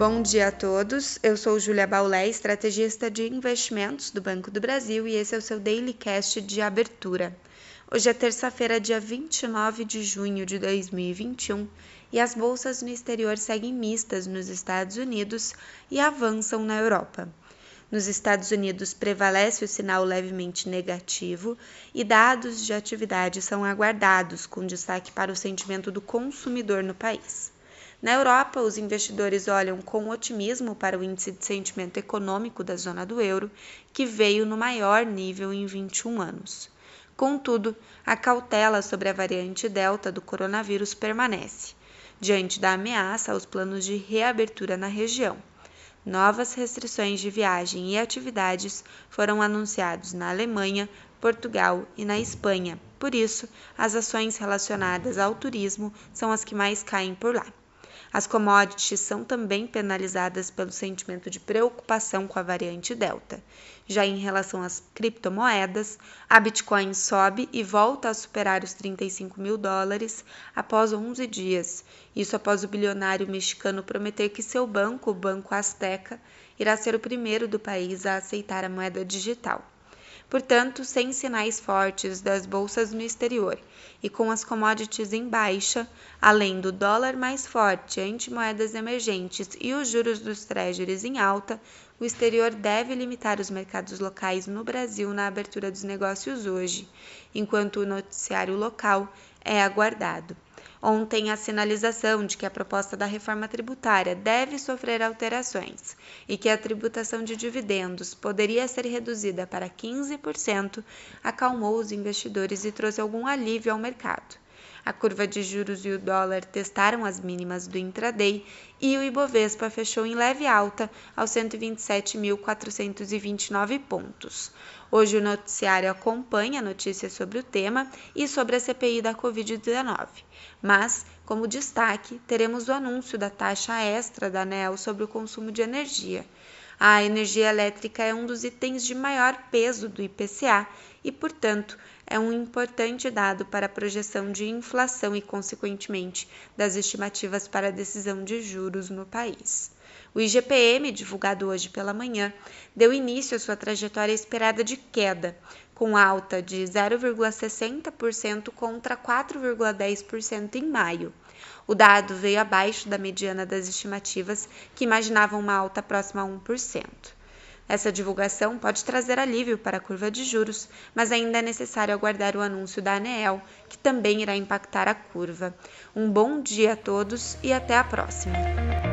Bom dia a todos. Eu sou Júlia Baulé, estrategista de investimentos do Banco do Brasil, e esse é o seu Daily Cast de abertura. Hoje é terça-feira, dia 29 de junho de 2021, e as bolsas no exterior seguem mistas nos Estados Unidos e avançam na Europa. Nos Estados Unidos prevalece o sinal levemente negativo e dados de atividade são aguardados, com destaque para o sentimento do consumidor no país. Na Europa, os investidores olham com otimismo para o índice de sentimento econômico da zona do euro, que veio no maior nível em 21 anos. Contudo, a cautela sobre a variante Delta do coronavírus permanece, diante da ameaça aos planos de reabertura na região. Novas restrições de viagem e atividades foram anunciados na Alemanha, Portugal e na Espanha. Por isso, as ações relacionadas ao turismo são as que mais caem por lá. As commodities são também penalizadas pelo sentimento de preocupação com a variante Delta. Já em relação às criptomoedas, a Bitcoin sobe e volta a superar os 35 mil dólares após 11 dias. Isso após o bilionário mexicano prometer que seu banco, o Banco Azteca, irá ser o primeiro do país a aceitar a moeda digital portanto, sem sinais fortes das bolsas no exterior e com as commodities em baixa, além do dólar mais forte ante moedas emergentes e os juros dos treasuries em alta, o exterior deve limitar os mercados locais no Brasil na abertura dos negócios hoje, enquanto o noticiário local é aguardado. Ontem, a sinalização de que a proposta da reforma tributária deve sofrer alterações e que a tributação de dividendos poderia ser reduzida para 15% acalmou os investidores e trouxe algum alívio ao mercado. A curva de juros e o dólar testaram as mínimas do intraday e o Ibovespa fechou em leve alta aos 127.429 pontos. Hoje o noticiário acompanha notícias sobre o tema e sobre a CPI da Covid-19. Mas, como destaque, teremos o anúncio da taxa extra da ANEL sobre o consumo de energia. A energia elétrica é um dos itens de maior peso do IPCA e, portanto, é um importante dado para a projeção de inflação e, consequentemente, das estimativas para a decisão de juros no país. O IGPM, divulgado hoje pela manhã, deu início à sua trajetória esperada de queda, com alta de 0,60% contra 4,10% em maio. O dado veio abaixo da mediana das estimativas, que imaginavam uma alta próxima a 1%. Essa divulgação pode trazer alívio para a curva de juros, mas ainda é necessário aguardar o anúncio da ANEEL, que também irá impactar a curva. Um bom dia a todos e até a próxima!